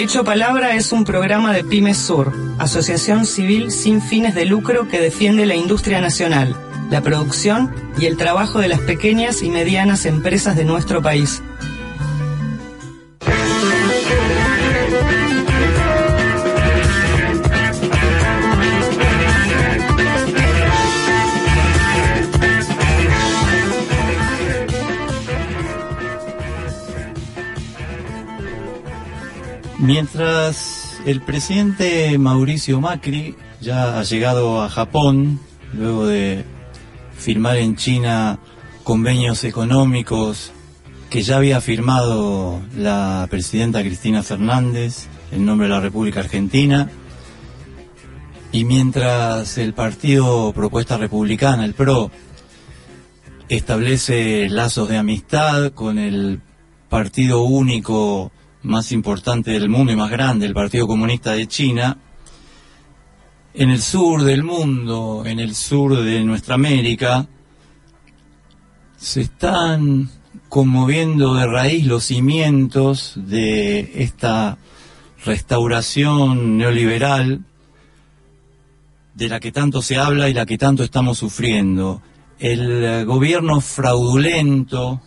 Hecho Palabra es un programa de Pymes Sur, asociación civil sin fines de lucro que defiende la industria nacional, la producción y el trabajo de las pequeñas y medianas empresas de nuestro país. Mientras el presidente Mauricio Macri ya ha llegado a Japón, luego de firmar en China convenios económicos que ya había firmado la presidenta Cristina Fernández en nombre de la República Argentina, y mientras el partido Propuesta Republicana, el PRO, establece lazos de amistad con el partido único más importante del mundo y más grande, el Partido Comunista de China, en el sur del mundo, en el sur de nuestra América, se están conmoviendo de raíz los cimientos de esta restauración neoliberal de la que tanto se habla y la que tanto estamos sufriendo. El gobierno fraudulento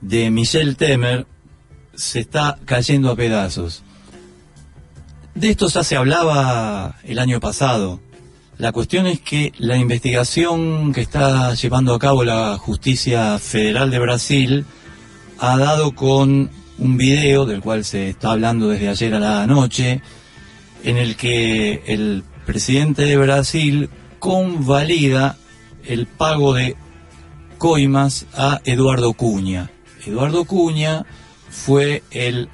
de Michel Temer se está cayendo a pedazos. De esto ya se hablaba el año pasado. La cuestión es que la investigación que está llevando a cabo la Justicia Federal de Brasil ha dado con un video del cual se está hablando desde ayer a la noche, en el que el presidente de Brasil convalida el pago de coimas a Eduardo Cuña. Eduardo Cuña fue el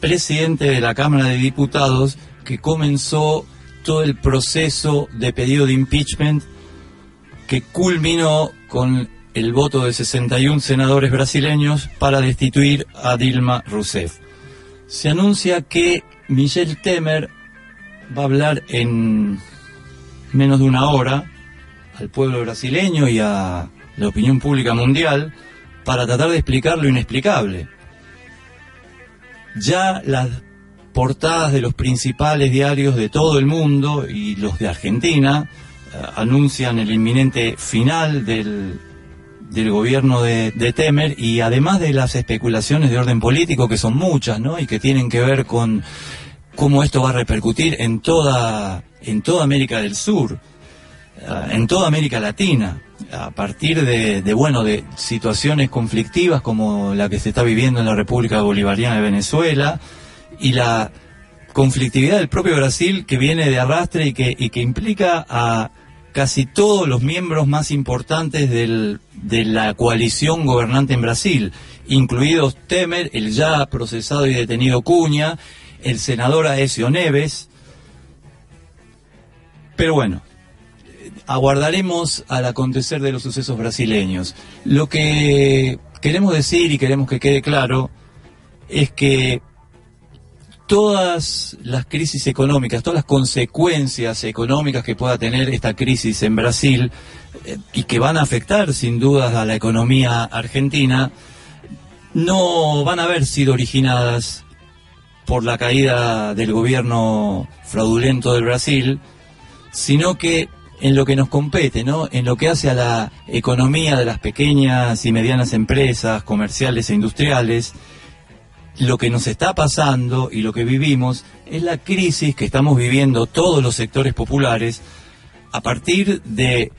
presidente de la Cámara de Diputados que comenzó todo el proceso de pedido de impeachment que culminó con el voto de 61 senadores brasileños para destituir a Dilma Rousseff. Se anuncia que Michel Temer va a hablar en menos de una hora al pueblo brasileño y a la opinión pública mundial para tratar de explicar lo inexplicable. Ya las portadas de los principales diarios de todo el mundo y los de Argentina eh, anuncian el inminente final del, del gobierno de, de, Temer y además de las especulaciones de orden político que son muchas, ¿no? Y que tienen que ver con cómo esto va a repercutir en toda en toda América del Sur, en toda América Latina a partir de, bueno, de situaciones conflictivas como la que se está viviendo en la República Bolivariana de Venezuela y la conflictividad del propio Brasil que viene de arrastre y que, y que implica a casi todos los miembros más importantes del, de la coalición gobernante en Brasil, incluidos Temer, el ya procesado y detenido Cuña, el senador Aesio Neves. Pero bueno, aguardaremos al acontecer de los sucesos brasileños. Lo que queremos decir y queremos que quede claro es que todas las crisis económicas, todas las consecuencias económicas que pueda tener esta crisis en Brasil eh, y que van a afectar sin dudas a la economía argentina, no van a haber sido originadas por la caída del gobierno fraudulento del Brasil, sino que en lo que nos compete, ¿no? En lo que hace a la economía de las pequeñas y medianas empresas comerciales e industriales, lo que nos está pasando y lo que vivimos es la crisis que estamos viviendo todos los sectores populares a partir de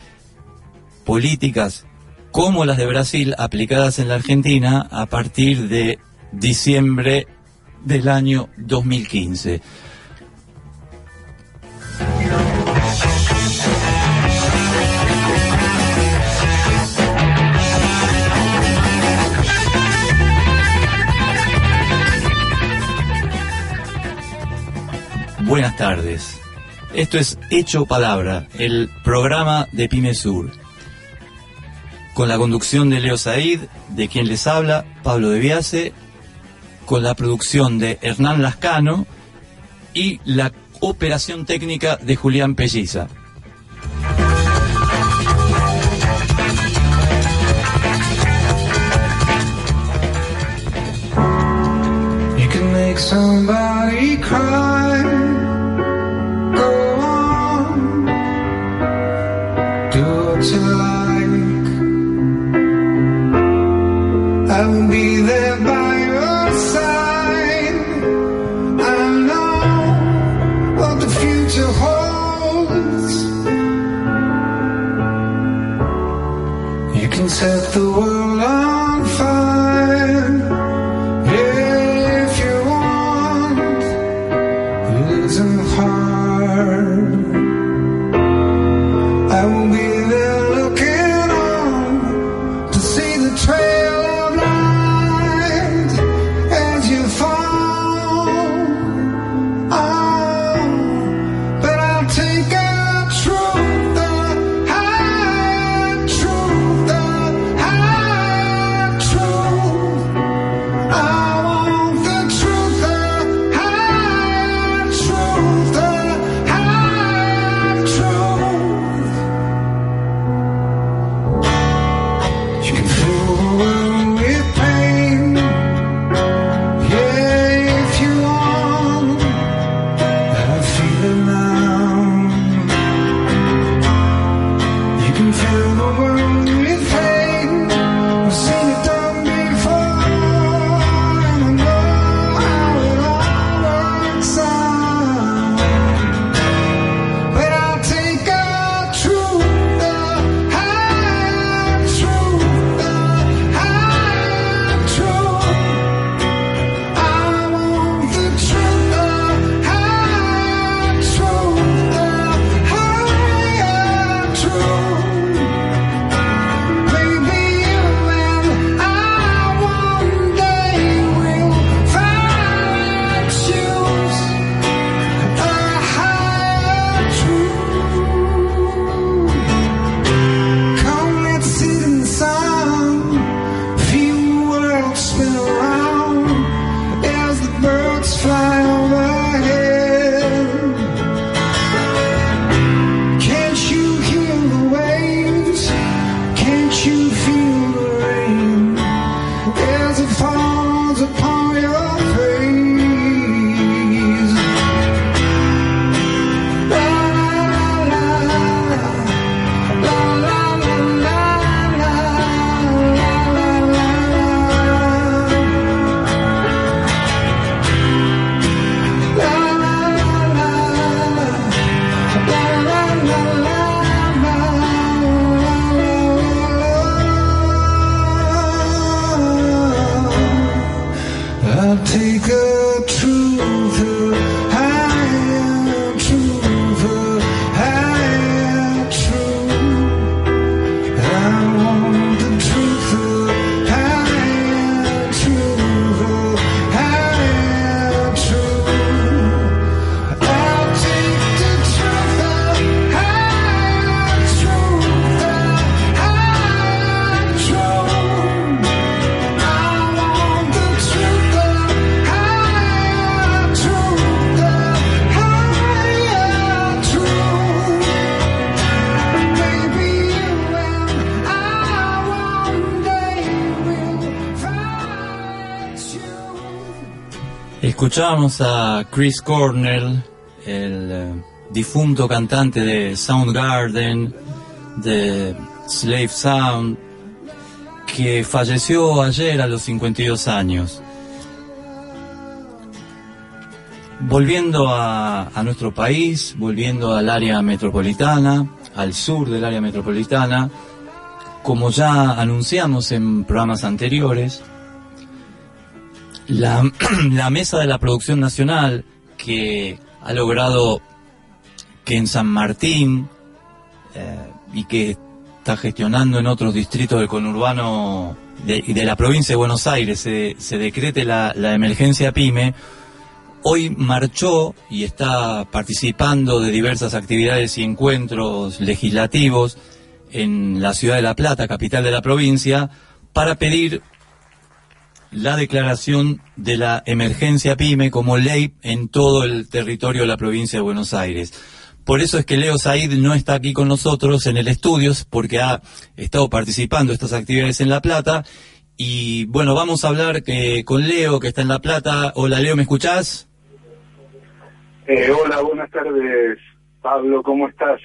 políticas como las de Brasil aplicadas en la Argentina a partir de diciembre del año 2015. Buenas tardes. Esto es Hecho Palabra, el programa de Pyme Sur. Con la conducción de Leo Said, de quien les habla, Pablo de Viase, con la producción de Hernán Lascano y la operación técnica de Julián Pelliza. The world Escuchábamos a Chris Cornell, el eh, difunto cantante de Soundgarden, de Slave Sound, que falleció ayer a los 52 años. Volviendo a, a nuestro país, volviendo al área metropolitana, al sur del área metropolitana, como ya anunciamos en programas anteriores, la, la mesa de la producción nacional que ha logrado que en San Martín eh, y que está gestionando en otros distritos del conurbano de, de la provincia de Buenos Aires se, se decrete la, la emergencia PYME, hoy marchó y está participando de diversas actividades y encuentros legislativos en la ciudad de La Plata, capital de la provincia, para pedir la declaración de la emergencia PYME como ley en todo el territorio de la provincia de Buenos Aires. Por eso es que Leo Said no está aquí con nosotros en el estudio, porque ha estado participando en estas actividades en La Plata. Y bueno, vamos a hablar que, con Leo, que está en La Plata. Hola Leo, ¿me escuchás? Eh, hola, buenas tardes, Pablo, ¿cómo estás?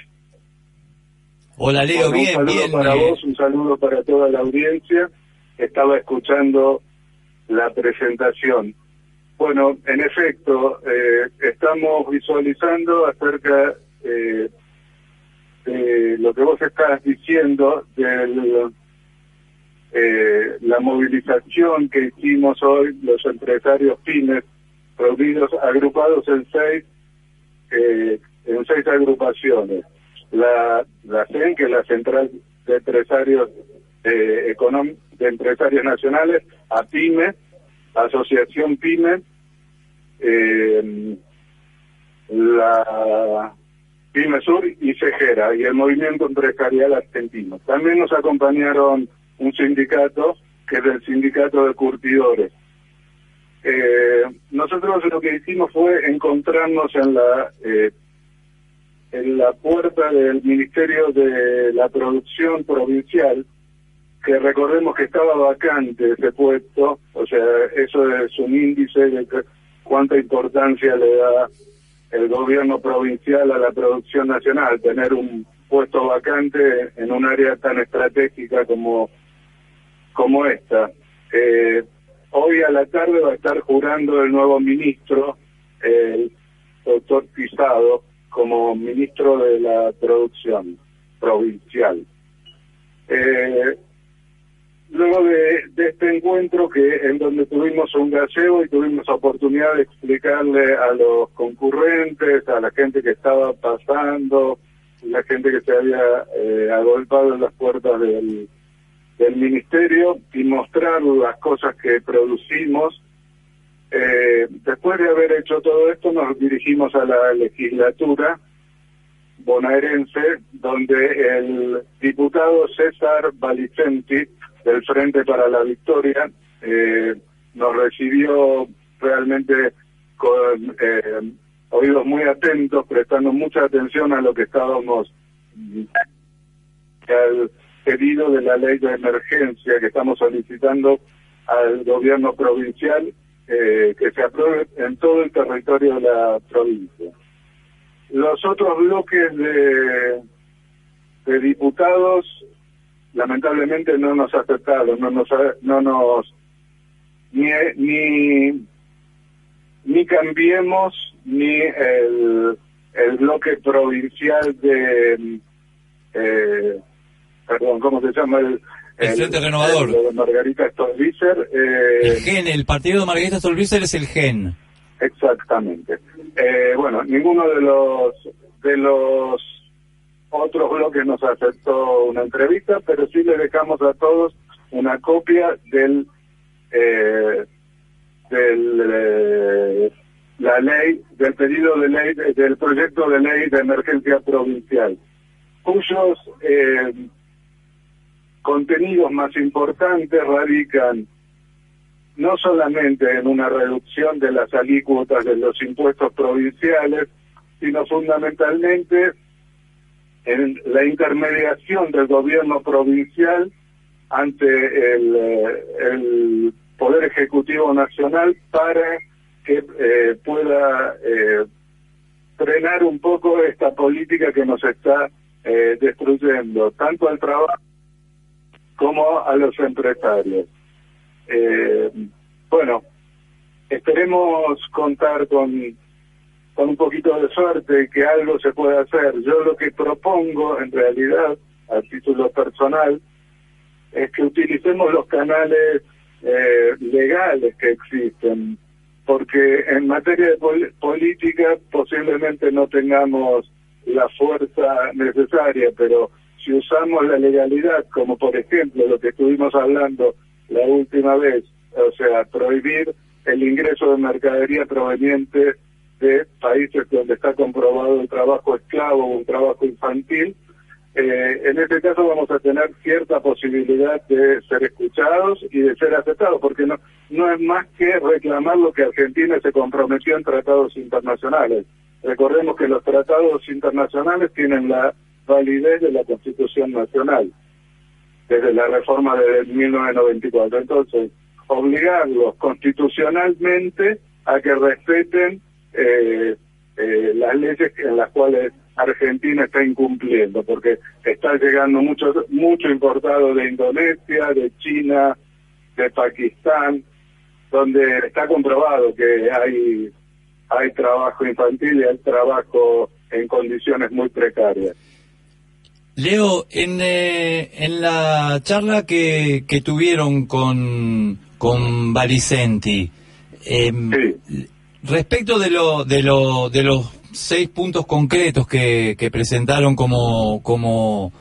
Hola Leo, Bueno, bien, un saludo bien. para eh, vos, un saludo para toda la audiencia. Estaba escuchando la presentación. Bueno, en efecto, eh, estamos visualizando acerca eh, de lo que vos estás diciendo de la movilización que hicimos hoy los empresarios pymes reunidos, agrupados en seis, eh, en seis agrupaciones. La, la CEN, que es la Central de Empresarios eh, de Empresarios Nacionales, a PYME, Asociación PYME, eh, la PYME Sur y Cejera, y el Movimiento Empresarial Argentino. También nos acompañaron un sindicato, que es el Sindicato de Curtidores. Eh, nosotros lo que hicimos fue encontrarnos en la eh, en la puerta del Ministerio de la Producción Provincial, que recordemos que estaba vacante ese puesto, o sea, eso es un índice de cuánta importancia le da el gobierno provincial a la producción nacional, tener un puesto vacante en un área tan estratégica como, como esta. Eh, hoy a la tarde va a estar jurando el nuevo ministro, el doctor Pisado, como ministro de la producción provincial. Eh, luego de, este encuentro que en donde tuvimos un gaseo y tuvimos oportunidad de explicarle a los concurrentes, a la gente que estaba pasando, la gente que se había eh, agolpado en las puertas del, del ministerio y mostrar las cosas que producimos. Eh, después de haber hecho todo esto, nos dirigimos a la legislatura bonaerense, donde el diputado César Valicenti, del Frente para la Victoria, eh, nos recibió realmente con eh, oídos muy atentos, prestando mucha atención a lo que estábamos al pedido de la ley de emergencia que estamos solicitando al gobierno provincial eh, que se apruebe en todo el territorio de la provincia. Los otros bloques de, de diputados lamentablemente no nos aceptaron, no nos, ha- no nos ni, ni ni cambiemos ni el, el bloque provincial de eh, perdón, ¿cómo se llama? El, El Frente Renovador. el de Margarita Stolbizer, eh, El GEN, el partido de Margarita Stolbizer es el GEN. Exactamente. Eh, bueno, ninguno de los de los otros bloques nos aceptó una entrevista, pero sí le dejamos a todos una copia del eh, del eh, la ley del pedido de ley del proyecto de ley de emergencia provincial, cuyos eh, contenidos más importantes radican no solamente en una reducción de las alícuotas de los impuestos provinciales, sino fundamentalmente en la intermediación del gobierno provincial ante el, eh, Poder Ejecutivo Nacional para que eh, pueda eh, frenar un poco esta política que nos está eh, destruyendo tanto al trabajo como a los empresarios. Eh, bueno, esperemos contar con, con un poquito de suerte que algo se pueda hacer. Yo lo que propongo, en realidad, a título personal, es que utilicemos los canales eh, legales que existen, porque en materia de pol- política posiblemente no tengamos la fuerza necesaria, pero si usamos la legalidad, como por ejemplo lo que estuvimos hablando la última vez, o sea, prohibir el ingreso de mercadería proveniente de países donde está comprobado el trabajo esclavo o un trabajo infantil. Eh, en este caso vamos a tener cierta posibilidad de ser escuchados y de ser aceptados, porque no, no es más que reclamar lo que Argentina se comprometió en tratados internacionales. Recordemos que los tratados internacionales tienen la validez de la Constitución Nacional, desde la reforma de 1994. Entonces, obligarlos constitucionalmente a que respeten eh, eh, las leyes en las cuales Argentina está incumpliendo, porque está llegando mucho, mucho importado de Indonesia, de China, de Pakistán, donde está comprobado que hay, hay trabajo infantil y hay trabajo en condiciones muy precarias. Leo, en, eh, en la charla que, que tuvieron con, con em, Sí. Respecto de, lo, de, lo, de los seis puntos concretos que, que presentaron como, como,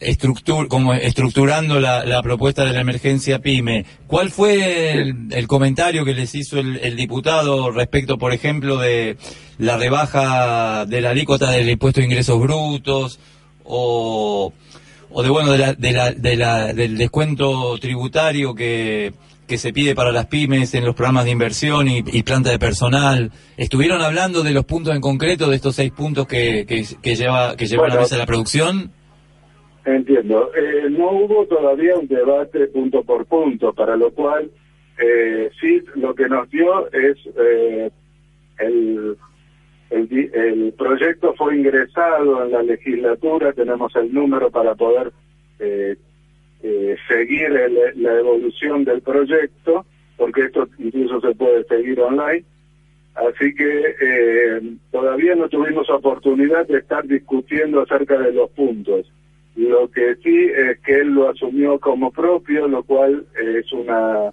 estructur, como estructurando la, propuesta de la emergencia PYME, ¿cuál fue el, comentario que les hizo el, diputado respecto, por ejemplo, de la rebaja de la alícuota del impuesto de ingresos brutos? o, o de bueno de la, de la- del descuento tributario que, que se pide para las pymes en los programas de inversión y, y planta de personal. ¿Estuvieron hablando de los puntos en concreto, de estos seis puntos que, que, que lleva que lleva a la mesa la producción? Entiendo. Eh, no hubo todavía un debate punto por punto, para lo cual eh, sí lo que nos dio es eh, el, el, el proyecto fue ingresado en la legislatura, tenemos el número para poder eh, eh, seguir el- la evolución del proyecto, porque esto incluso se puede seguir online. Así que eh, todavía no tuvimos oportunidad de estar discutiendo acerca de los puntos. Lo que sí es que él lo asumió como propio, lo cual es una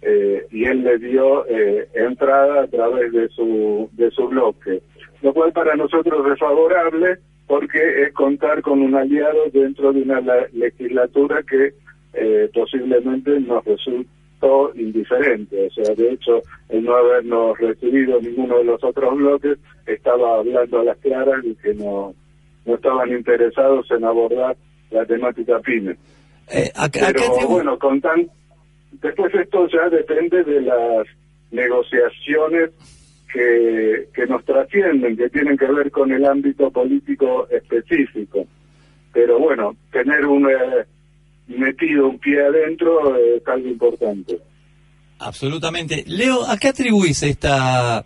eh, y él le dio eh, entrada a través de su de su bloque, lo cual para nosotros es favorable porque es contar con un aliado dentro de una la- legislatura que eh, posiblemente nos resultó indiferente, o sea, de hecho, el no habernos recibido ninguno de los otros bloques estaba hablando a las claras y que no no estaban interesados en abordar la temática pyme. Eh, ¿a, a qué Pero bueno, con tan... después esto ya depende de las negociaciones que, que nos trascienden, que tienen que ver con el ámbito político específico. Pero bueno, tener un eh, metido un pie adentro es algo importante. Absolutamente. Leo, ¿a qué atribuís esta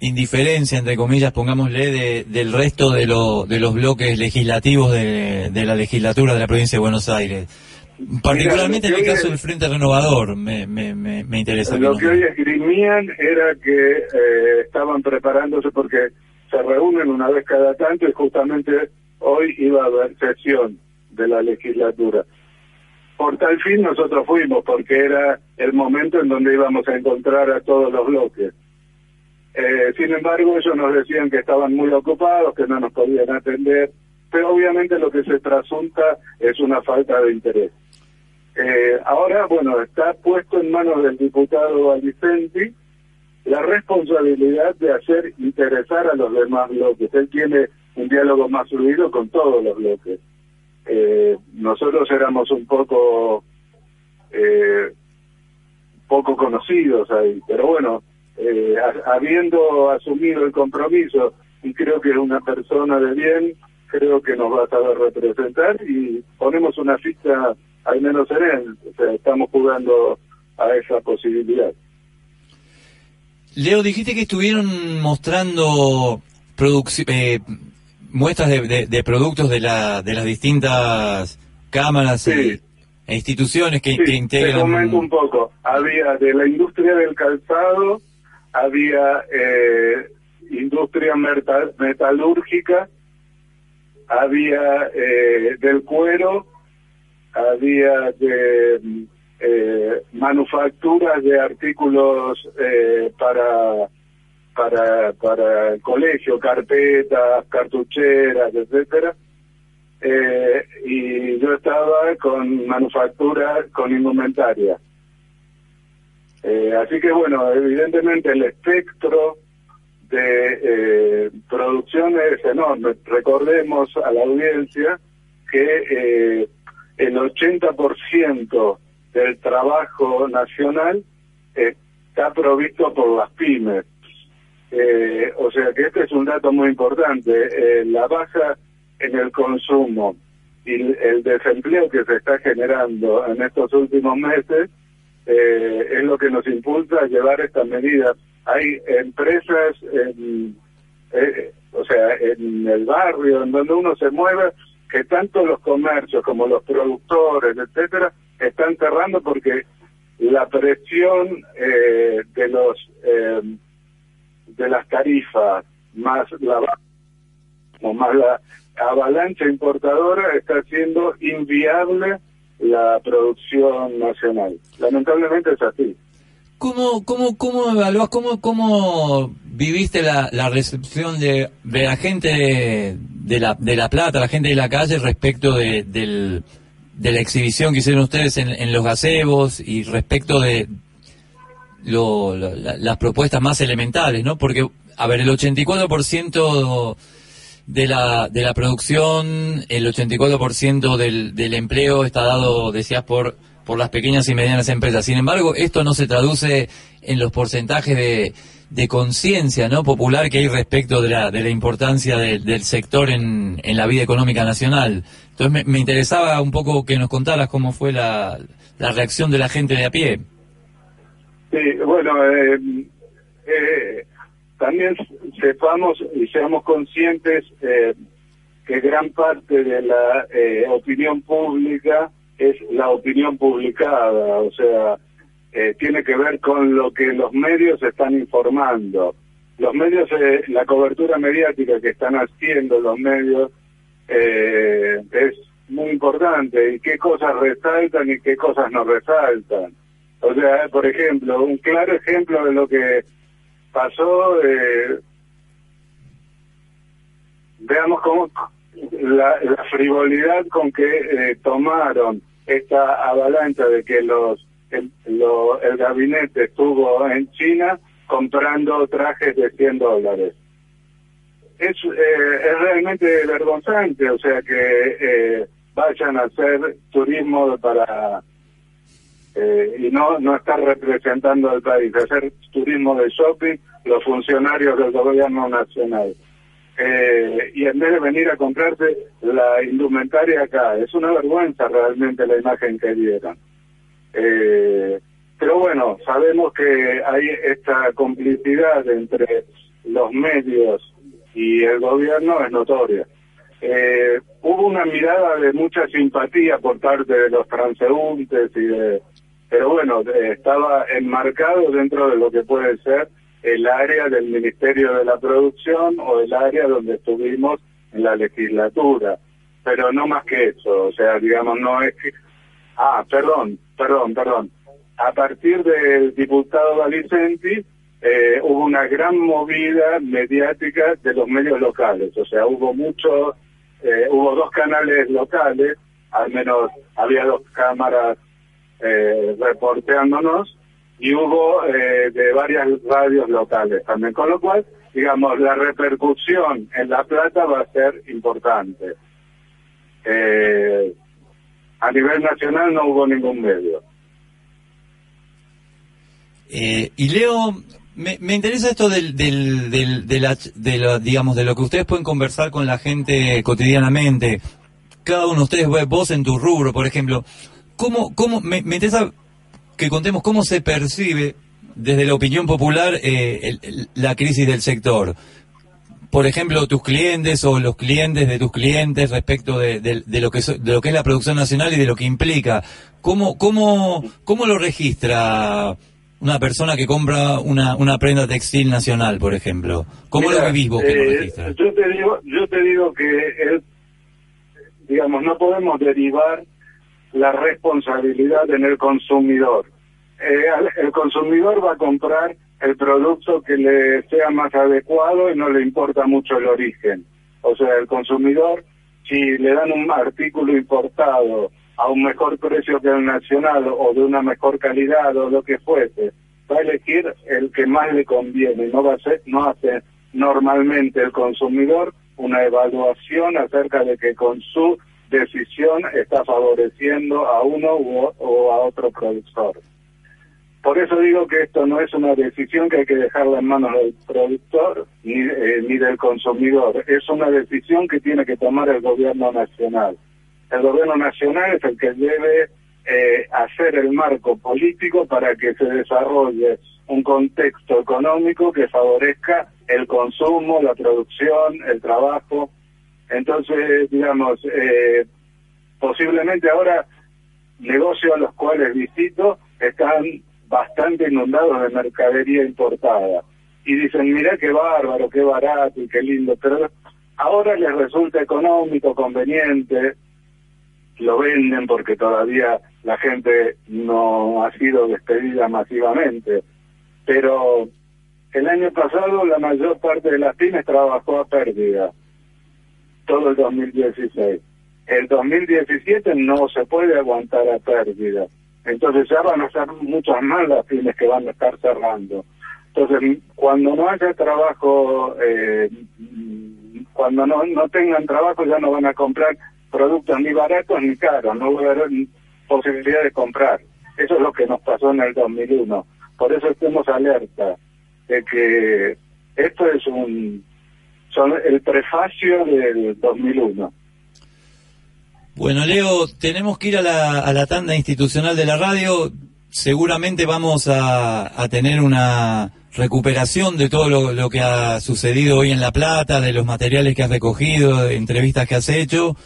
indiferencia, entre comillas, pongámosle, de- del resto de, lo- de los bloques legislativos de, de la legislatura de la provincia de Buenos Aires? Particularmente en el caso del Frente Renovador, me, me, me, me interesa. Lo que hoy esgrimían era que eh, estaban preparándose porque se reúnen una vez cada tanto y justamente hoy iba a haber sesión de la legislatura. Por tal fin nosotros fuimos porque era el momento en donde íbamos a encontrar a todos los bloques. Eh, sin embargo, ellos nos decían que estaban muy ocupados, que no nos podían atender, pero obviamente lo que se trasunta es una falta de interés. Eh, ahora, bueno, está puesto en manos del diputado Alicenti la responsabilidad de hacer interesar a los demás bloques. Él tiene un diálogo más fluido con todos los bloques. Eh, nosotros éramos un poco eh, poco conocidos ahí, pero bueno, eh, ha- habiendo asumido el compromiso y creo que es una persona de bien, creo que nos va a saber representar y ponemos una ficha al menos en él, o sea, estamos jugando a esa posibilidad. Leo, dijiste que estuvieron mostrando eh, muestras de, de- de productos de, la, de las distintas cámaras Sí. e instituciones que, Sí, que te integran... comento un poco. Había de la industria del calzado, había eh, industria meta- metalúrgica, había eh, del cuero, había de eh, manufacturas de artículos eh, para para para el colegio, carpetas, cartucheras, etcétera. Eh, y yo estaba con manufactura, con indumentaria. Eh, así que bueno, evidentemente el espectro de eh, producción es enorme. Recordemos a la audiencia que eh, el 80% del trabajo nacional está provisto por las pymes. Eh, o sea que este es un dato muy importante. Eh, la baja en el consumo y el desempleo que se está generando en estos últimos meses eh, es lo que nos impulsa a llevar estas medidas. Hay empresas, en, o sea, en el barrio, en donde uno se mueve, que tanto los comercios como los productores, etcétera, están cerrando porque la presión de los de las tarifas más la más la avalancha importadora está haciendo inviable la producción nacional. Lamentablemente es así. ¿Cómo, cómo, cómo evaluás, cómo, cómo viviste la, la recepción de, de la gente de la, de la Plata, la gente de la calle respecto de, del, de la exhibición que hicieron ustedes en, en los gazebos y respecto de, lo, las propuestas más elementales, ¿no? Porque, a ver, el 84% de la, de la producción, el 84% del, del empleo está dado, decías, por, por las pequeñas y medianas empresas. Sin embargo, esto no se traduce en los porcentajes de, conciencia ¿no? popular que hay respecto de la, de la importancia del sector en, la vida económica nacional. Entonces me, interesaba un poco que nos contaras cómo fue la, la reacción de la gente de a pie. Sí, bueno, eh, eh, también sepamos y seamos conscientes eh, que gran parte de la eh, opinión pública es la opinión publicada, o sea, eh, tiene que ver con lo que los medios están informando. Los medios, eh, la cobertura mediática que están haciendo los medios eh, es muy importante y qué cosas resaltan y qué cosas no resaltan. O sea, por ejemplo, un claro ejemplo de lo que pasó, eh, veamos cómo la, frivolidad con que eh, tomaron esta avalancha de que los el, el gabinete estuvo en China comprando trajes de 100 dólares. Es, eh, es realmente vergonzante, o sea, que eh, vayan a hacer turismo para eh, y no, no estar representando al país, hacer turismo de shopping los funcionarios del gobierno nacional. Eh, y en vez de venir a comprarse la indumentaria acá, es una vergüenza realmente la imagen que dieron. Eh, pero bueno, sabemos que hay esta complicidad entre los medios y el gobierno, es notoria. Eh, hubo una mirada de mucha simpatía por parte de los transeúntes y de pero bueno, estaba enmarcado dentro de lo que puede ser el área del Ministerio de la Producción o el área donde estuvimos en la legislatura, pero no más que eso, o sea, digamos, no es que... Ah, perdón, perdón, perdón. A partir del diputado Valicenti eh, hubo una gran movida mediática de los medios locales, o sea, hubo mucho, eh, hubo dos canales locales, al menos había dos cámaras eh, reporteándonos y hubo eh, de varias radios locales también, con lo cual, digamos, la repercusión en La Plata va a ser importante. Eh, a nivel nacional no hubo ningún medio. Eh, y Leo, me, me, interesa esto del, del, del, de, la, de, digamos, de lo que ustedes pueden conversar con la gente cotidianamente. Cada uno de ustedes, vos en tu rubro, por ejemplo, ¿Cómo, cómo me, interesa que contemos cómo se percibe desde la opinión popular eh, la crisis del sector? Por ejemplo, tus clientes o los clientes de tus clientes respecto de, lo, que de lo que es la producción nacional y de lo que implica. ¿Cómo, cómo, cómo lo registra una persona que compra una, una prenda textil nacional, por ejemplo? ¿Cómo lo vivís vos que lo eh, registra? Yo te digo, yo te digo que, digamos, no podemos derivar la responsabilidad en el consumidor. Eh, el consumidor va a comprar el producto que le sea más adecuado y no le importa mucho el origen. O sea, el consumidor, si le dan un artículo importado a un mejor precio que el nacional o de una mejor calidad o lo que fuese, va a elegir el que más le conviene, no va a ser, no hace normalmente el consumidor una evaluación acerca de que con su decisión está favoreciendo a uno o a otro productor. Por eso digo que esto no es una decisión que hay que dejarla en manos del productor ni, eh, ni del consumidor, es una decisión que tiene que tomar el gobierno nacional. El gobierno nacional es el que debe eh, hacer el marco político para que se desarrolle un contexto económico que favorezca el consumo, la producción, el trabajo. Entonces, digamos, eh, posiblemente ahora negocios a los cuales visito están bastante inundados de mercadería importada. Y dicen, mira qué bárbaro, qué barato y qué lindo, pero ahora les resulta económico, conveniente, lo venden porque todavía la gente no ha sido despedida masivamente. Pero el año pasado la mayor parte de las pymes trabajó a pérdida, todo el 2016. El 2017 no se puede aguantar a pérdida. Entonces ya van a ser muchas más las pymes que van a estar cerrando. Entonces, cuando no haya trabajo, eh, cuando no, no tengan trabajo ya no van a comprar productos ni baratos ni caros, no va a haber posibilidad de comprar. Eso es lo que nos pasó en el 2001. Por eso estemos alerta de que esto es un son el prefacio del 2001. Bueno, Leo, tenemos que ir a la, a la tanda institucional de la radio. Seguramente vamos a, a tener una recuperación de todo lo, lo, que ha sucedido hoy en La Plata, de los materiales que has recogido, de entrevistas que has hecho.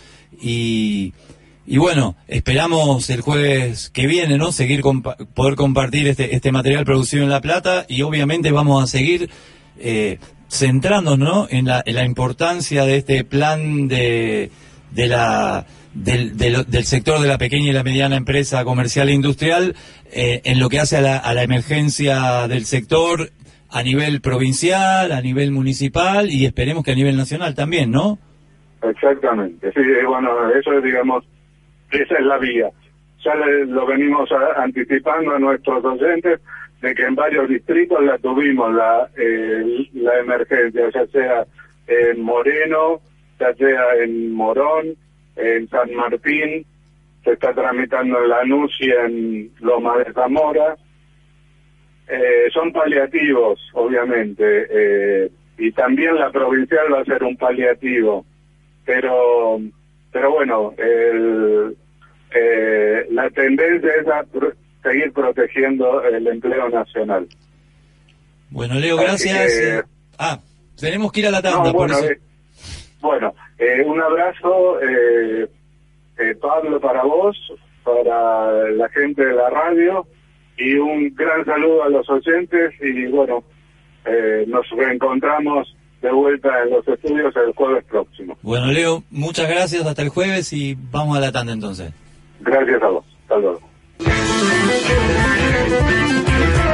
Y, y bueno, esperamos el jueves que viene, ¿no? Seguir compa poder compartir este, este material producido en La Plata y obviamente vamos a seguir eh, centrándonos, ¿no? En la, en la importancia de este plan de, de la del, del, del, sector de la pequeña y la mediana empresa comercial e industrial eh, en lo que hace a la, a la, emergencia del sector a nivel provincial, a nivel municipal y esperemos que a nivel nacional también, ¿no? Exactamente, sí, bueno, eso es, digamos, esa es la vía. Ya le, lo venimos a, anticipando a nuestros oyentes de que en varios distritos la tuvimos la, eh, la emergencia, ya sea en Moreno, ya sea en Morón, en San Martín, se está tramitando en Lanús y en Loma de Zamora. Eh, son paliativos, obviamente, eh, y también la provincial va a ser un paliativo, pero, pero bueno, el, eh, la tendencia es a seguir protegiendo el empleo nacional. Bueno, Leo, gracias. Que, ah, tenemos que ir a la tanda, no, por bueno, eso. Bueno, eh, un abrazo, eh, eh, Pablo, para vos, para la gente de la radio y un gran saludo a los oyentes y bueno, eh, nos reencontramos de vuelta en los estudios el jueves próximo. Bueno, Leo, muchas gracias, hasta el jueves y vamos a la tanda entonces. Gracias a vos, hasta luego. Thank you.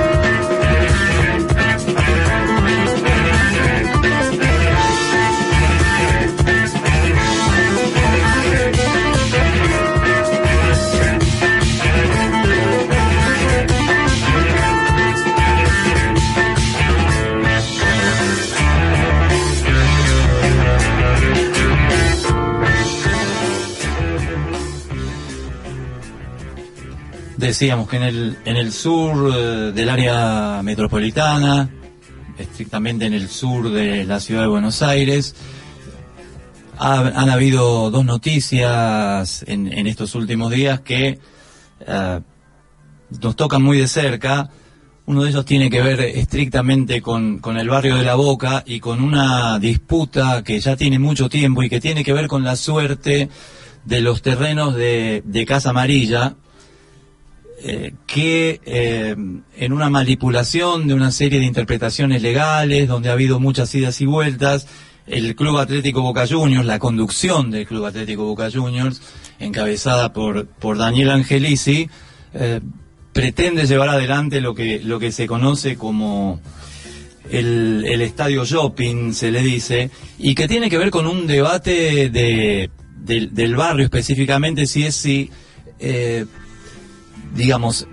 Decíamos que en el, en el sur eh, del área metropolitana, estrictamente en el sur de la ciudad de Buenos Aires, ha, han habido dos noticias en, estos últimos días que uh, nos tocan muy de cerca. Uno de ellos tiene que ver estrictamente con, el barrio de La Boca y con una disputa que ya tiene mucho tiempo y que tiene que ver con la suerte de los terrenos de Casa Amarilla, eh, que eh, en una manipulación de una serie de interpretaciones legales, donde ha habido muchas idas y vueltas, el Club Atlético Boca Juniors, la conducción del Club Atlético Boca Juniors, encabezada por, por Daniel Angelici, eh, pretende llevar adelante lo que, lo que se conoce como el, el estadio shopping, se le dice, y que tiene que ver con un debate de, de del barrio específicamente, si es si, digamos,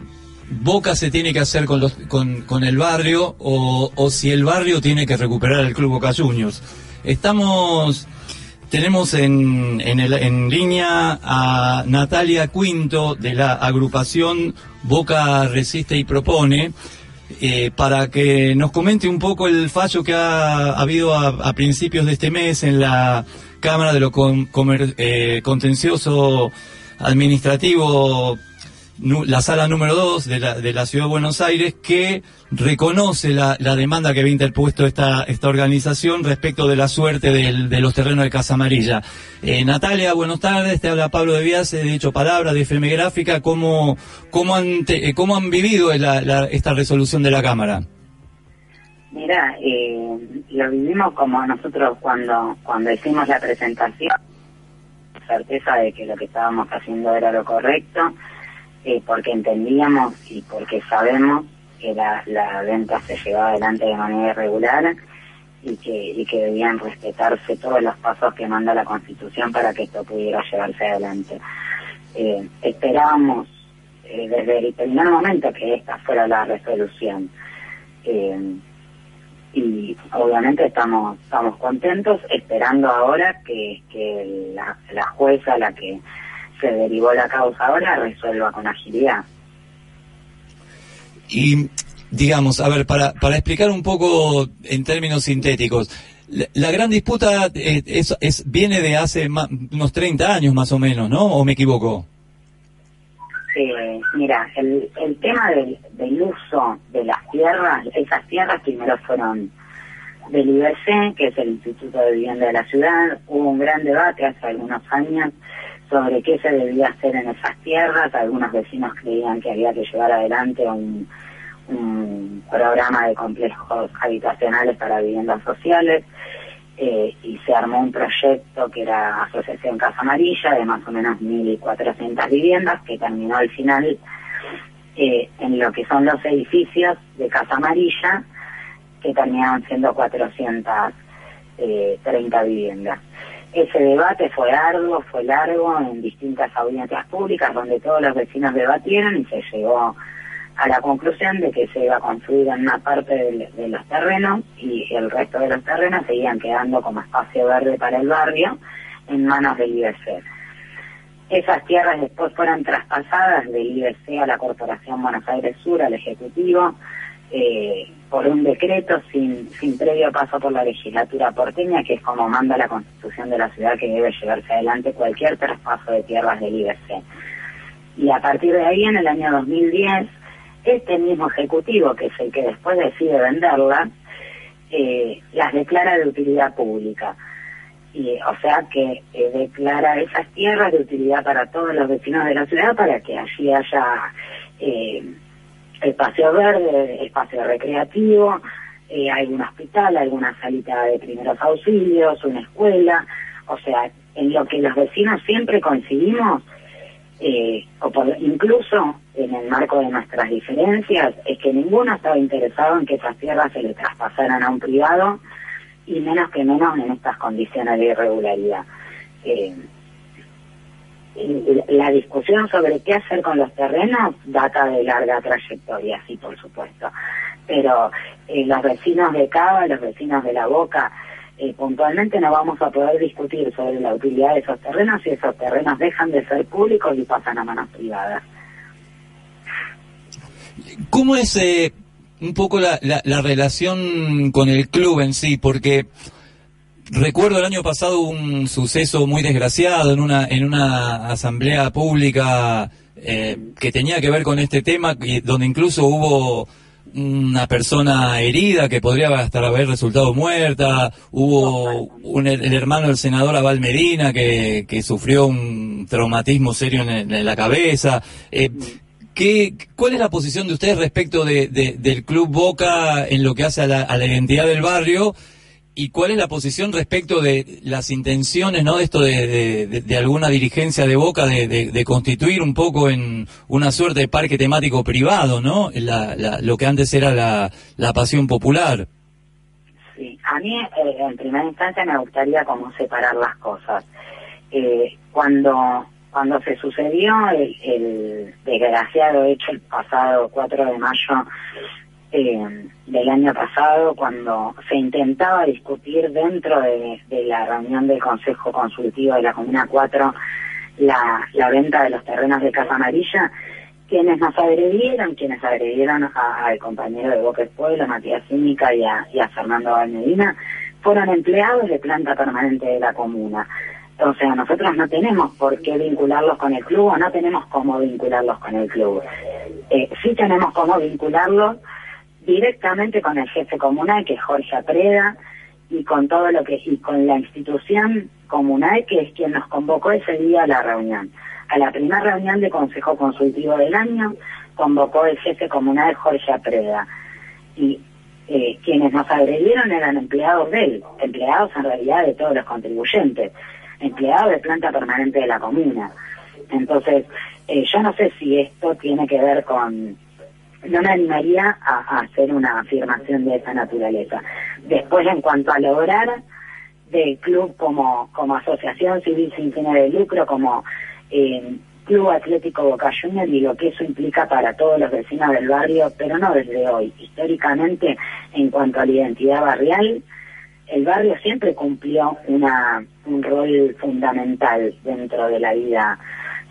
Boca se tiene que hacer con, los, con, el barrio o, o si el barrio tiene que recuperar el Club Boca Juniors. Estamos, tenemos en, en, el- en línea a Natalia Quinto de la agrupación Boca Resiste y Propone. eh, para que nos comente un poco el fallo que ha habido a, principios de este mes en la Cámara de lo Con- eh, Contencioso Administrativo la sala número 2 de la, de la Ciudad de Buenos Aires que reconoce la, la demanda que había interpuesto esta, esta organización respecto de la suerte del- de los terrenos de Casa Amarilla. Eh, Natalia, buenas tardes, te habla Pablo de Viase, de Dicho Palabra, de FM Gráfica. ¿Cómo, cómo, han, te- eh, cómo han vivido la- la- esta resolución de la Cámara? Mira, eh, lo vivimos como nosotros cuando cuando hicimos la presentación, certeza de que lo que estábamos haciendo era lo correcto, eh, porque entendíamos y porque sabemos que la, la venta se llevaba adelante de manera irregular y que, y que debían respetarse todos los pasos que manda la Constitución para que esto pudiera llevarse adelante. Eh, esperábamos eh, desde el primer momento que esta fuera la resolución. Eh, y obviamente estamos estamos contentos esperando ahora que, que la, la jueza la que se derivó la causa ahora resuelva con agilidad Y, digamos, a ver, para, para explicar un poco en términos sintéticos, la, la gran disputa eh, es, es, viene de hace unos 30 años más o menos, ¿no? ¿O me equivoco? Eh, mira, el, el tema del, del uso de las tierras, esas tierras primero fueron del IBC, que es el Instituto de Vivienda de la Ciudad. Hubo un gran debate hace algunos años sobre qué se debía hacer en esas tierras. Algunos vecinos creían que había que llevar adelante un, un programa de complejos habitacionales para viviendas sociales. eh, y se armó un proyecto que era Asociación Casa Amarilla de más o menos 1.400 viviendas que terminó al final eh, en lo que son los edificios de Casa Amarilla que terminaron siendo 430 viviendas. Ese debate fue arduo, fue largo en distintas audiencias públicas donde todos los vecinos debatieron y se llegó a la conclusión de que se iba a construir en una parte de, los terrenos y el resto de los terrenos seguían quedando como espacio verde para el barrio en manos del IBC. Esas tierras después fueron traspasadas del IBC a la Corporación Buenos Aires Sur, al Ejecutivo, eh, por un decreto sin, sin previo paso por la legislatura porteña, que es como manda la Constitución de la ciudad que debe llevarse adelante cualquier traspaso de tierras del IBC. Y a partir de ahí, en el año 2010, este mismo ejecutivo, que es el que después decide venderlas, eh, las declara de utilidad pública. Y, o sea que eh, declara esas tierras de utilidad para todos los vecinos de la ciudad para que allí haya eh, espacio verde, espacio recreativo, eh, un hospital, alguna salita de primeros auxilios, una escuela, o sea, en lo que los vecinos siempre coincidimos, eh, o por, incluso en el marco de nuestras diferencias, es que ninguno estaba interesado en que esas tierras se le traspasaran a un privado y menos que menos en estas condiciones de irregularidad. Eh, la discusión sobre qué hacer con los terrenos data de larga trayectoria, sí, por supuesto. Pero eh, los vecinos de Cava, los vecinos de La Boca, eh, puntualmente no vamos a poder discutir sobre la utilidad de esos terrenos si esos terrenos dejan de ser públicos y pasan a manos privadas. ¿Cómo es eh, un poco la, la, la relación con el club en sí? Porque recuerdo el año pasado un suceso muy desgraciado en una en una asamblea pública eh, que tenía que ver con este tema donde incluso hubo una persona herida que podría hasta haber resultado muerta, hubo un, el hermano del senador Abal Medina que, que sufrió un traumatismo serio en, en la cabeza. Eh, ¿qué, ¿Cuál es la posición de ustedes respecto de, del Club Boca en lo que hace a la, a la identidad del barrio? ¿Y cuál es la posición respecto de las intenciones, no, de esto de, de, alguna dirigencia de Boca de, constituir un poco en una suerte de parque temático privado, no? La, lo que antes era la, la pasión popular. Sí, a mí eh, en primera instancia me gustaría como separar las cosas. Eh, cuando cuando se sucedió el, el desgraciado hecho el pasado 4 de mayo eh, del año pasado, cuando se intentaba discutir dentro de, la reunión del Consejo Consultivo de la Comuna 4 la, la venta de los terrenos de Casa Amarilla, quienes nos agredieron, quienes agredieron al compañero de Boca del Pueblo, Matías Cínica y a, y a Fernando Valmedina, fueron empleados de planta permanente de la comuna. O sea, nosotros no tenemos por qué vincularlos con el club o no tenemos cómo vincularlos con el club. Eh, sí tenemos cómo vincularlos directamente con el jefe comunal, que es Jorge Apreda, y con todo lo que y con la institución comunal, que es quien nos convocó ese día a la reunión. A la primera reunión de Consejo Consultivo del año convocó el jefe comunal Jorge Apreda. Y eh, quienes nos agredieron eran empleados de él, empleados en realidad de todos los contribuyentes, empleados de planta permanente de la comuna. Entonces, eh, yo no sé si esto tiene que ver con... No me animaría a, hacer una afirmación de esa naturaleza. Después, en cuanto a lograr del club como, como asociación civil sin fines de lucro, como eh, Club Atlético Boca Junior y lo que eso implica para todos los vecinos del barrio, pero no desde hoy. Históricamente, en cuanto a la identidad barrial, el barrio siempre cumplió una, un rol fundamental dentro de la vida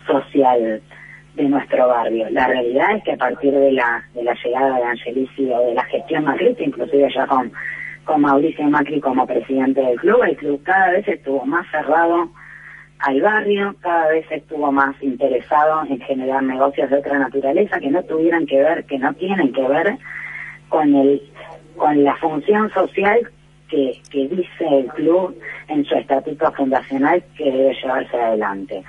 social de nuestro barrio. La realidad es que a partir de la, de la llegada de Angelici o de la gestión macrista, inclusive ya con, con Mauricio Macri como presidente del club, el club cada vez estuvo más cerrado al barrio, cada vez estuvo más interesado en generar negocios de otra naturaleza que no tuvieran que ver, que no tienen que ver con el con la función social que, que dice el club en su estatuto fundacional que debe llevarse adelante.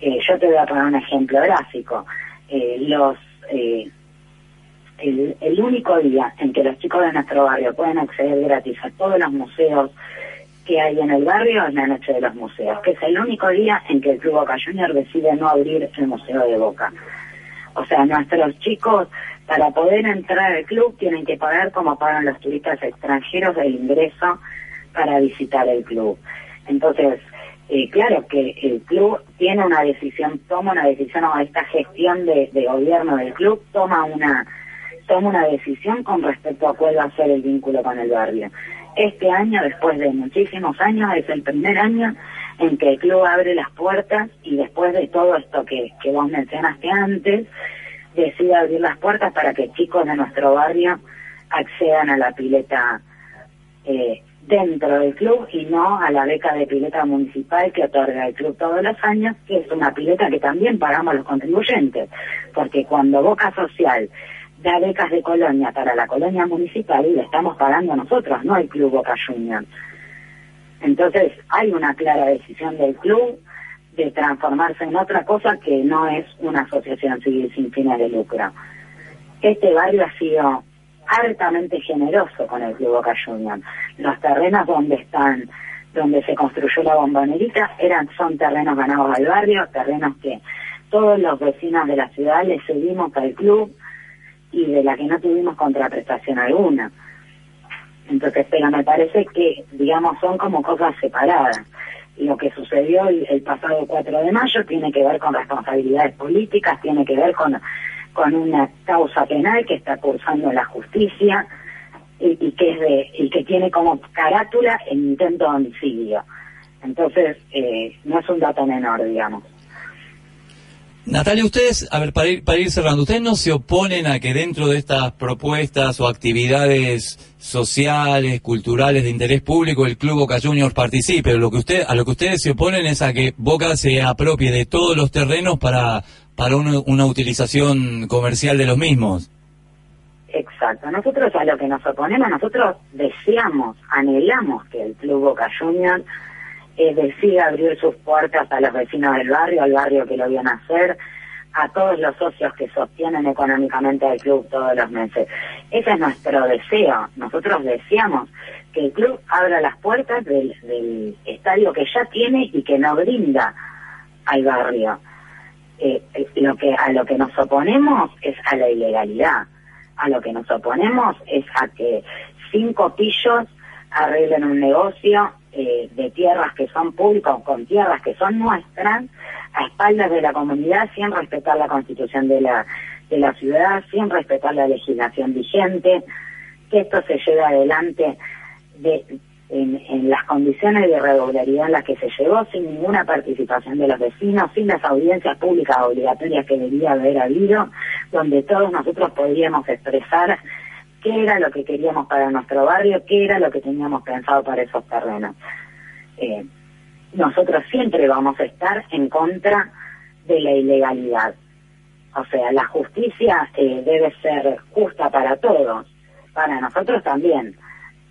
Eh, yo te voy a poner un ejemplo gráfico. Eh, los eh, el, el único día en que los chicos de nuestro barrio pueden acceder gratis a todos los museos que hay en el barrio es la noche de los museos, que es el único día en que el Club Boca Junior decide no abrir el Museo de Boca. O sea, nuestros chicos, para poder entrar al club, tienen que pagar como pagan los turistas extranjeros el ingreso para visitar el club. Entonces, claro que el club tiene una decisión, toma una decisión, o esta gestión de, de gobierno del club toma una toma una decisión con respecto a cuál va a ser el vínculo con el barrio. Este año, después de muchísimos años, es el primer año en que el club abre las puertas y después de todo esto que, que vos mencionaste antes, decide abrir las puertas para que chicos de nuestro barrio accedan a la pileta eh, dentro del club y no a la beca de pileta municipal que otorga el club todos los años, que es una pileta que también pagamos los contribuyentes, porque cuando Boca Social da becas de colonia para la colonia municipal y le estamos pagando nosotros, no el Club Boca Juniors. Entonces hay una clara decisión del club de transformarse en otra cosa que no es una asociación civil sin fines de lucro. Este barrio ha sido altamente generoso con el Club Boca Juniors. Los terrenos donde están, donde se construyó la bombonerita, eran, son terrenos ganados al barrio, terrenos que todos los vecinos de la ciudad le cedimos al club y de la que no tuvimos contraprestación alguna. Entonces, pero me parece que, digamos, son como cosas separadas. Lo que sucedió el, el pasado 4 de mayo tiene que ver con responsabilidades políticas, tiene que ver con, con una causa penal que está cursando la justicia y, que es de, y que tiene como carátula el intento de homicidio. Entonces, eh, no es un dato menor, digamos. Natalia, ustedes, a ver, para ir, para ir cerrando, ¿ustedes no se oponen a que dentro de estas propuestas o actividades sociales, culturales de interés público, el Club Boca Juniors participe? Lo que usted, a lo que ustedes se oponen es a que Boca se apropie de todos los terrenos para, para una, una utilización comercial de los mismos. Exacto. Nosotros a lo que nos oponemos, nosotros deseamos, anhelamos que el Club Boca Juniors decida abrir sus puertas a los vecinos del barrio, al barrio que lo vio nacer, a todos los socios que sostienen económicamente al club todos los meses. Ese es nuestro deseo. Nosotros deseamos que el club abra las puertas del, del estadio que ya tiene y que no brinda al barrio. Eh, lo que a lo que nos oponemos es a la ilegalidad. A lo que nos oponemos es a que cinco pillos arreglen un negocio eh, de tierras que son públicas, con tierras que son nuestras, a espaldas de la comunidad sin respetar la constitución de la, de la ciudad, sin respetar la legislación vigente, que esto se lleve adelante de, en, las condiciones de irregularidad en las que se llevó, sin ninguna participación de los vecinos, sin las audiencias públicas obligatorias que debería haber habido, donde todos nosotros podríamos expresar qué era lo que queríamos para nuestro barrio, qué era lo que teníamos pensado para esos terrenos. Eh, nosotros siempre vamos a estar en contra de la ilegalidad. O sea, la justicia eh, debe ser justa para todos, para nosotros también.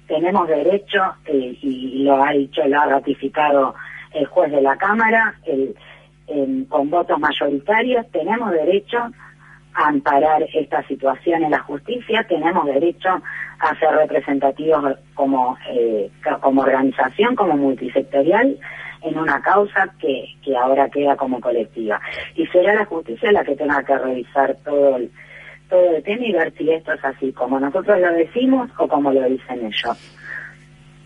Tenemos derecho, eh, y lo ha dicho, lo ha ratificado el juez de la Cámara, el, con votos mayoritarios, tenemos derecho a amparar esta situación en la justicia, tenemos derecho a ser representativos como, eh, como organización, como multisectorial, en una causa que, que ahora queda como colectiva. Y será la justicia la que tenga que revisar todo el, todo tema y ver si esto es así, como nosotros lo decimos o como lo dicen ellos.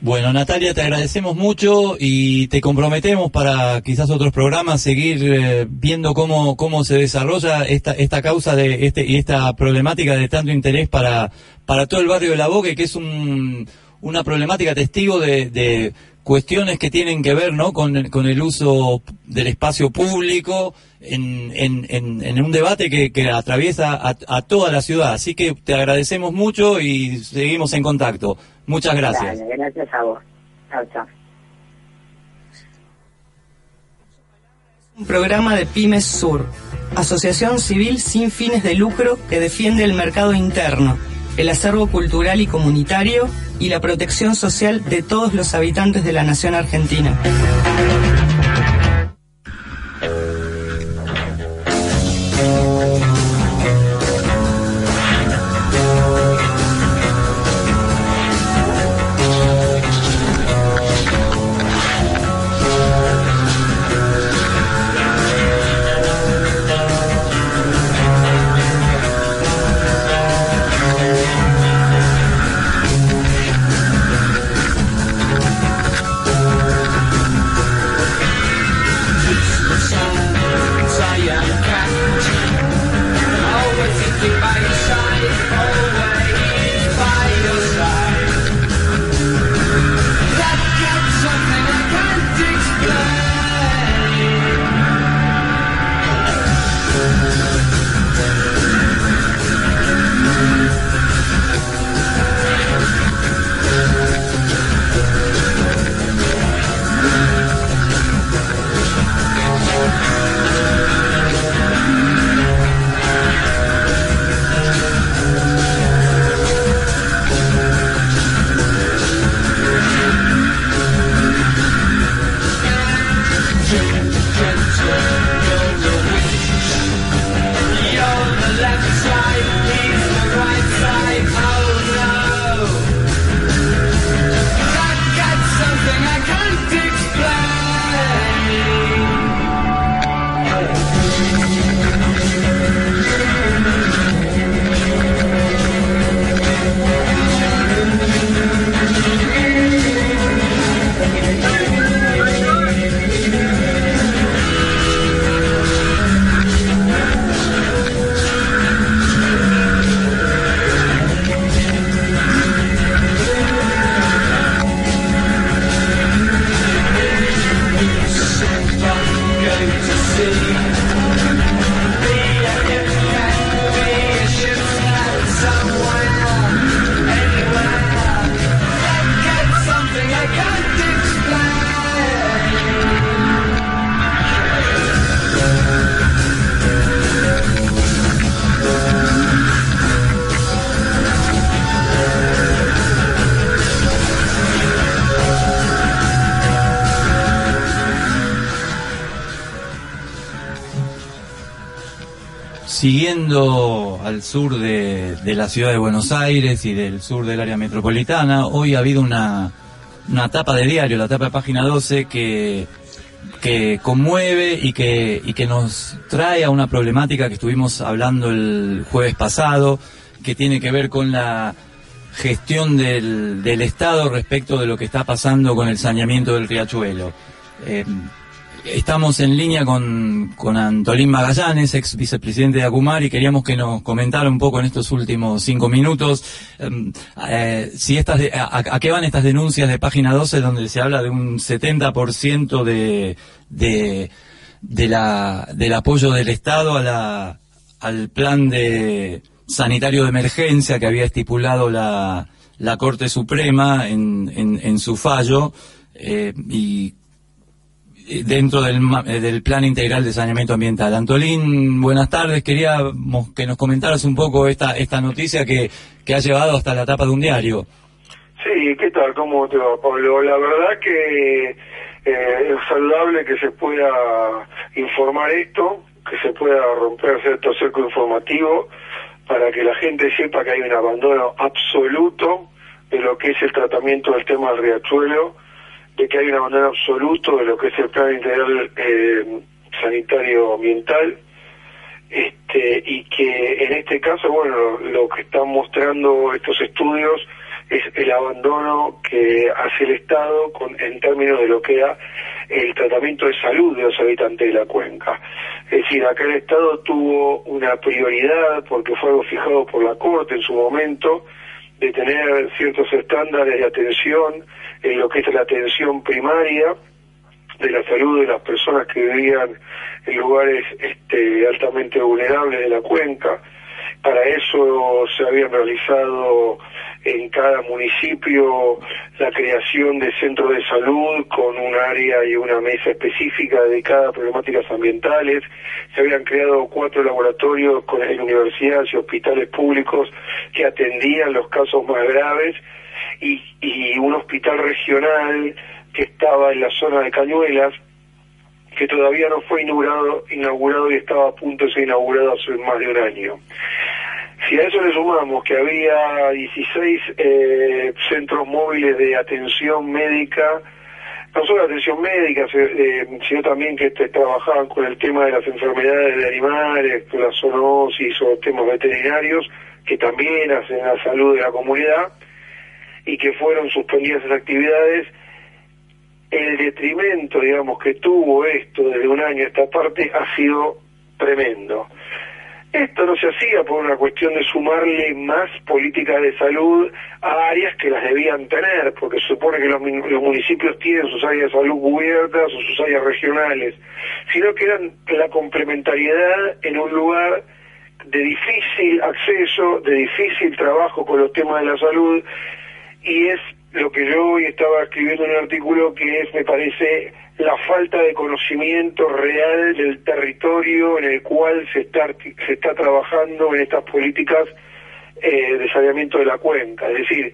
Bueno, Natalia, te agradecemos mucho y te comprometemos para quizás otros programas seguir eh, viendo cómo, cómo se desarrolla esta, esta causa de este, y esta problemática de tanto interés para, para todo el barrio de La Boca, que es un, una problemática testigo de cuestiones que tienen que ver ¿no? con, el- con el uso del espacio público en, en, en, en un debate que, que atraviesa a, a toda la ciudad. Así que te agradecemos mucho y seguimos en contacto. Muchas gracias. Dale, gracias a vos. Chao, chao. Un programa de Pymes Sur, asociación civil sin fines de lucro que defiende el mercado interno, el acervo cultural y comunitario y la protección social de todos los habitantes de la nación argentina. Siguiendo al sur de, la ciudad de Buenos Aires y del sur del área metropolitana, hoy ha habido una, una tapa de diario, la tapa de página 12, que, que conmueve y que, y que nos trae a una problemática que estuvimos hablando el jueves pasado, que tiene que ver con la gestión del, del Estado respecto de lo que está pasando con el saneamiento del riachuelo. Eh, Estamos en línea con, con Antolín Magallanes, ex vicepresidente de Acumar, y queríamos que nos comentara un poco en estos últimos cinco minutos em, eh, si estas a, qué van estas denuncias de página 12 donde se habla de un 70% de, de, de la, del apoyo del Estado a al plan de sanitario de emergencia que había estipulado la, la Corte Suprema en, en, en su fallo eh, y dentro del, eh, del Plan Integral de Saneamiento Ambiental. Antolín, buenas tardes. Queríamos que nos comentaras un poco esta, esta noticia que, que ha llevado hasta la tapa de un diario. Sí, ¿qué tal? ¿Cómo te va, Pablo? La verdad que eh, es saludable que se pueda informar esto, que se pueda romper cierto cerco informativo para que la gente sepa que hay un abandono absoluto de lo que es el tratamiento del tema del riachuelo, que hay un abandono absoluto de lo que es el plan integral eh, sanitario ambiental, este, y que en este caso, bueno, lo que están mostrando estos estudios es el abandono que hace el Estado con, en términos de lo que era el tratamiento de salud de los habitantes de la cuenca. Es decir, acá el Estado tuvo una prioridad, porque fue algo fijado por la Corte en su momento, de tener ciertos estándares de atención en lo que es la atención primaria, de la salud de las personas que vivían en lugares este, altamente vulnerables de la cuenca. Para eso se habían realizado en cada municipio la creación de centros de salud con un área y una mesa específica dedicada a problemáticas ambientales. Se habían creado cuatro laboratorios con universidades y hospitales públicos que atendían los casos más graves y, y un hospital regional que estaba en la zona de Cañuelas, que todavía no fue inaugurado, y estaba a punto de ser inaugurado hace más de un año. Si a eso le sumamos que había 16 eh, centros móviles de atención médica, no solo atención médica, eh, sino también que trabajaban con el tema de las enfermedades de animales, con la zoonosis o temas veterinarios, que también hacen la salud de la comunidad, y que fueron suspendidas esas actividades, el detrimento, digamos, que tuvo esto desde un año a esta parte ha sido tremendo. Esto no se hacía por una cuestión de sumarle más políticas de salud a áreas que las debían tener, porque se supone que los, los municipios tienen sus áreas de salud cubiertas o sus áreas regionales, sino que eran la complementariedad en un lugar de difícil acceso, de difícil trabajo con los temas de la salud, y es lo que yo hoy estaba escribiendo en un artículo que es, me parece, la falta de conocimiento real del territorio en el cual se está, se está trabajando en estas políticas eh, de saneamiento de la cuenca. Es decir,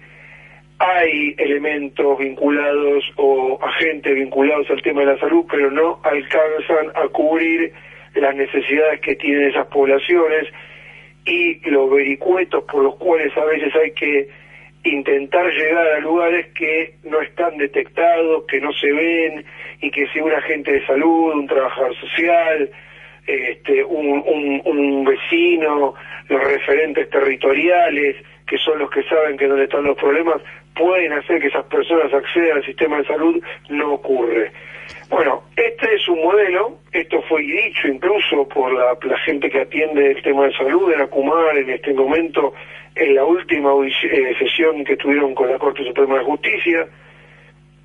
hay elementos vinculados o agentes vinculados al tema de la salud, pero no alcanzan a cubrir las necesidades que tienen esas poblaciones y los vericuetos por los cuales a veces hay que intentar llegar a lugares que no están detectados, que no se ven y que si un agente de salud, un trabajador social, este, un, un, un vecino, los referentes territoriales, que son los que saben que donde están los problemas, pueden hacer que esas personas accedan al sistema de salud, no ocurre. Bueno, este es un modelo, esto fue dicho incluso por la, la gente que atiende el tema de salud en Acumar en este momento, en la última eh, sesión que tuvieron con la Corte Suprema de Justicia,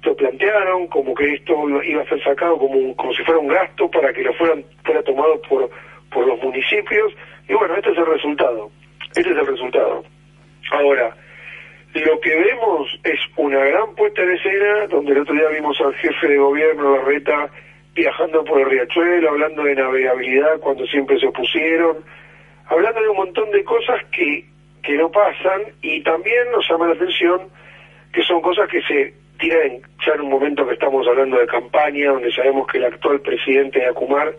lo plantearon como que esto iba a ser sacado como, como si fuera un gasto para que lo fueran fuera tomado por, por los municipios, y bueno, este es el resultado, este es el resultado. Ahora, lo que vemos es una gran puesta en escena, donde el otro día vimos al jefe de gobierno, Larreta, viajando por el riachuelo, hablando de navegabilidad cuando siempre se opusieron, hablando de un montón de cosas que, que no pasan y también nos llama la atención que son cosas que se tiran ya en un momento que estamos hablando de campaña, donde sabemos que el actual presidente de Acumar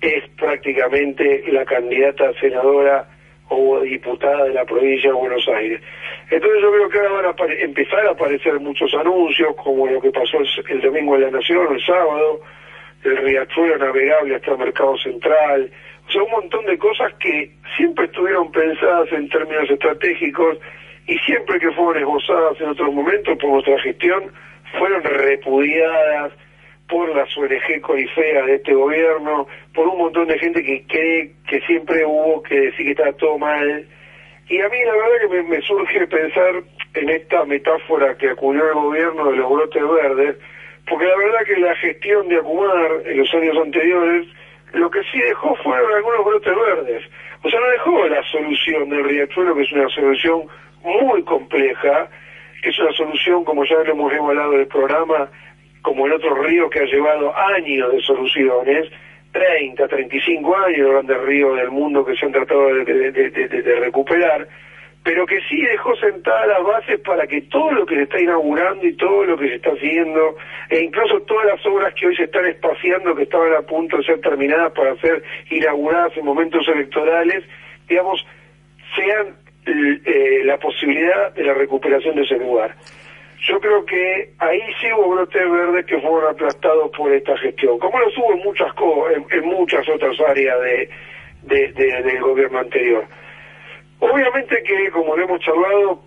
es prácticamente la candidata a senadora o diputada de la provincia de Buenos Aires. Entonces yo creo que ahora van a empezar a aparecer muchos anuncios, como lo que pasó el, el domingo en La Nación, el sábado, el riachuelo navegable hasta el mercado central, o sea, un montón de cosas que siempre estuvieron pensadas en términos estratégicos y siempre que fueron esbozadas en otros momentos por nuestra gestión, fueron repudiadas por las ONG corifeas de este gobierno, por un montón de gente que cree que siempre hubo que decir que está todo mal. Y a mí la verdad que me, me surge pensar en esta metáfora que acudió el gobierno de los brotes verdes, porque la verdad que la gestión de Acumar en los años anteriores, lo que sí dejó fueron algunos brotes verdes. O sea, no dejó la solución del riachuelo, que es una solución muy compleja, que es una solución, como ya lo hemos hablado del programa, como en otros ríos que ha llevado años de soluciones, 30, 35 años, los grandes ríos del mundo que se han tratado de recuperar, pero que sí dejó sentadas las bases para que todo lo que se está inaugurando y todo lo que se está haciendo, e incluso todas las obras que hoy se están espaciando, que estaban a punto de ser terminadas para ser inauguradas en momentos electorales, digamos, sean eh, la posibilidad de la recuperación de ese lugar. Yo creo que ahí sí hubo brotes verdes que fueron aplastados por esta gestión, como los hubo en muchas co en, muchas otras áreas de- del gobierno anterior. Obviamente que, como lo hemos charlado,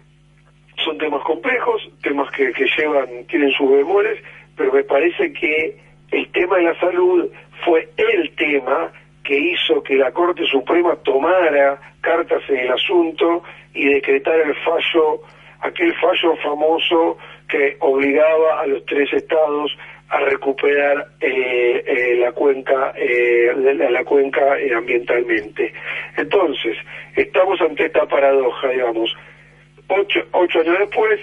son temas complejos, temas que, que llevan, tienen sus bemoles, pero me parece que el tema de la salud fue el tema que hizo que la Corte Suprema tomara cartas en el asunto y decretara el fallo, aquel fallo famoso que obligaba a los tres estados a recuperar eh, eh, la cuenca eh, la, la cuenca eh, ambientalmente. Entonces, estamos ante esta paradoja, digamos, ocho, ocho años después,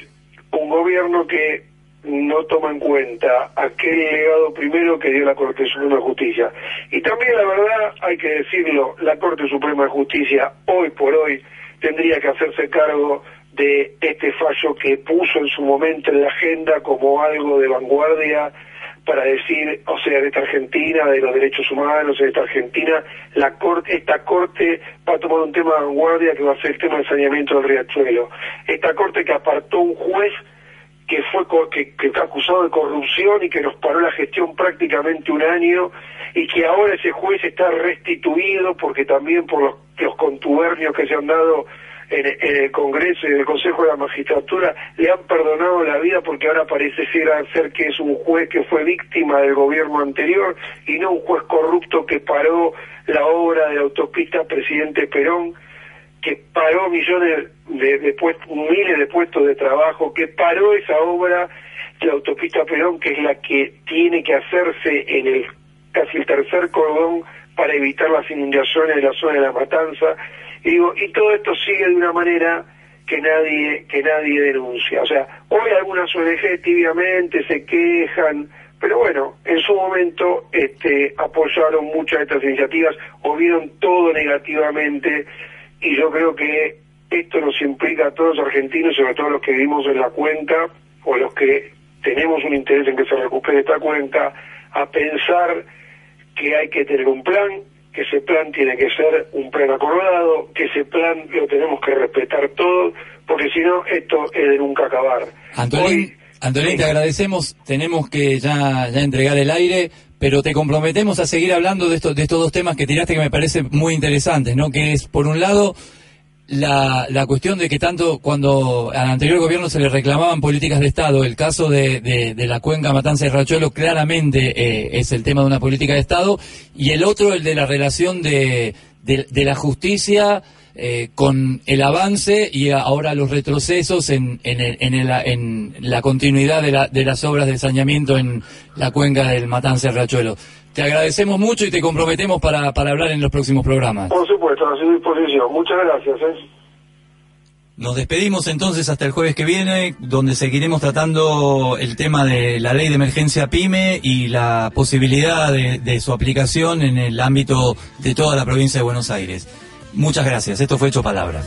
un gobierno que no toma en cuenta aquel legado primero que dio la Corte Suprema de Justicia. Y también, la verdad, hay que decirlo, la Corte Suprema de Justicia, hoy por hoy, tendría que hacerse cargo de este fallo que puso en su momento en la agenda como algo de vanguardia para decir, o sea, de esta Argentina, de los derechos humanos, de esta Argentina, la corte, esta corte va a tomar un tema de vanguardia que va a ser el tema del saneamiento del riachuelo. Esta corte que apartó un juez que fue que, que fue acusado de corrupción y que nos paró la gestión prácticamente un año y que ahora ese juez está restituido porque también por los contubernios que se han dado en, el Congreso y en el Consejo de la Magistratura le han perdonado la vida porque ahora parece ser, que es un juez que fue víctima del gobierno anterior y no un juez corrupto que paró la obra de la autopista Presidente Perón que paró millones de, de miles de puestos de trabajo, que paró esa obra, la autopista Perón, que es la que tiene que hacerse en el casi el tercer cordón para evitar las inundaciones de la zona de la matanza. Digo, y todo esto sigue de una manera que nadie, que nadie denuncia. O sea, hoy algunas ONG tibiamente se quejan, pero bueno, en su momento este, apoyaron muchas de estas iniciativas o vieron todo negativamente y yo creo que esto nos implica a todos los argentinos, sobre todo los que vivimos en la cuenca o los que tenemos un interés en que se recupere esta cuenca, a pensar que hay que tener un plan, ese plan tiene que ser un plan acordado, que ese plan lo tenemos que respetar todos, porque si no, esto es de nunca acabar. Antolín, Hoy- Antolín, Sí. te agradecemos. Tenemos que ya, ya entregar el aire, pero te comprometemos a seguir hablando de, estos de estos dos temas que tiraste que me parecen muy interesantes, ¿no? Que es, por un lado, la, la cuestión de que tanto cuando al anterior gobierno se le reclamaban políticas de Estado, el caso de, de- de la cuenca Matanza y Rachuelo claramente eh, es el tema de una política de Estado, y el otro, el de la relación de, de- de la justicia eh, con el avance y ahora los retrocesos en, en, el- en el- en la continuidad de, la- de las obras de saneamiento en la cuenca del Matanza y Rachuelo. Te agradecemos mucho y te comprometemos para, para hablar en los próximos programas. Por supuesto, a su disposición. Muchas gracias. ¿eh? Nos despedimos entonces hasta el jueves que viene, donde seguiremos tratando el tema de la ley de emergencia PYME y la posibilidad de, de su aplicación en el ámbito de toda la provincia de Buenos Aires. Muchas gracias. Esto fue Hecho Palabra.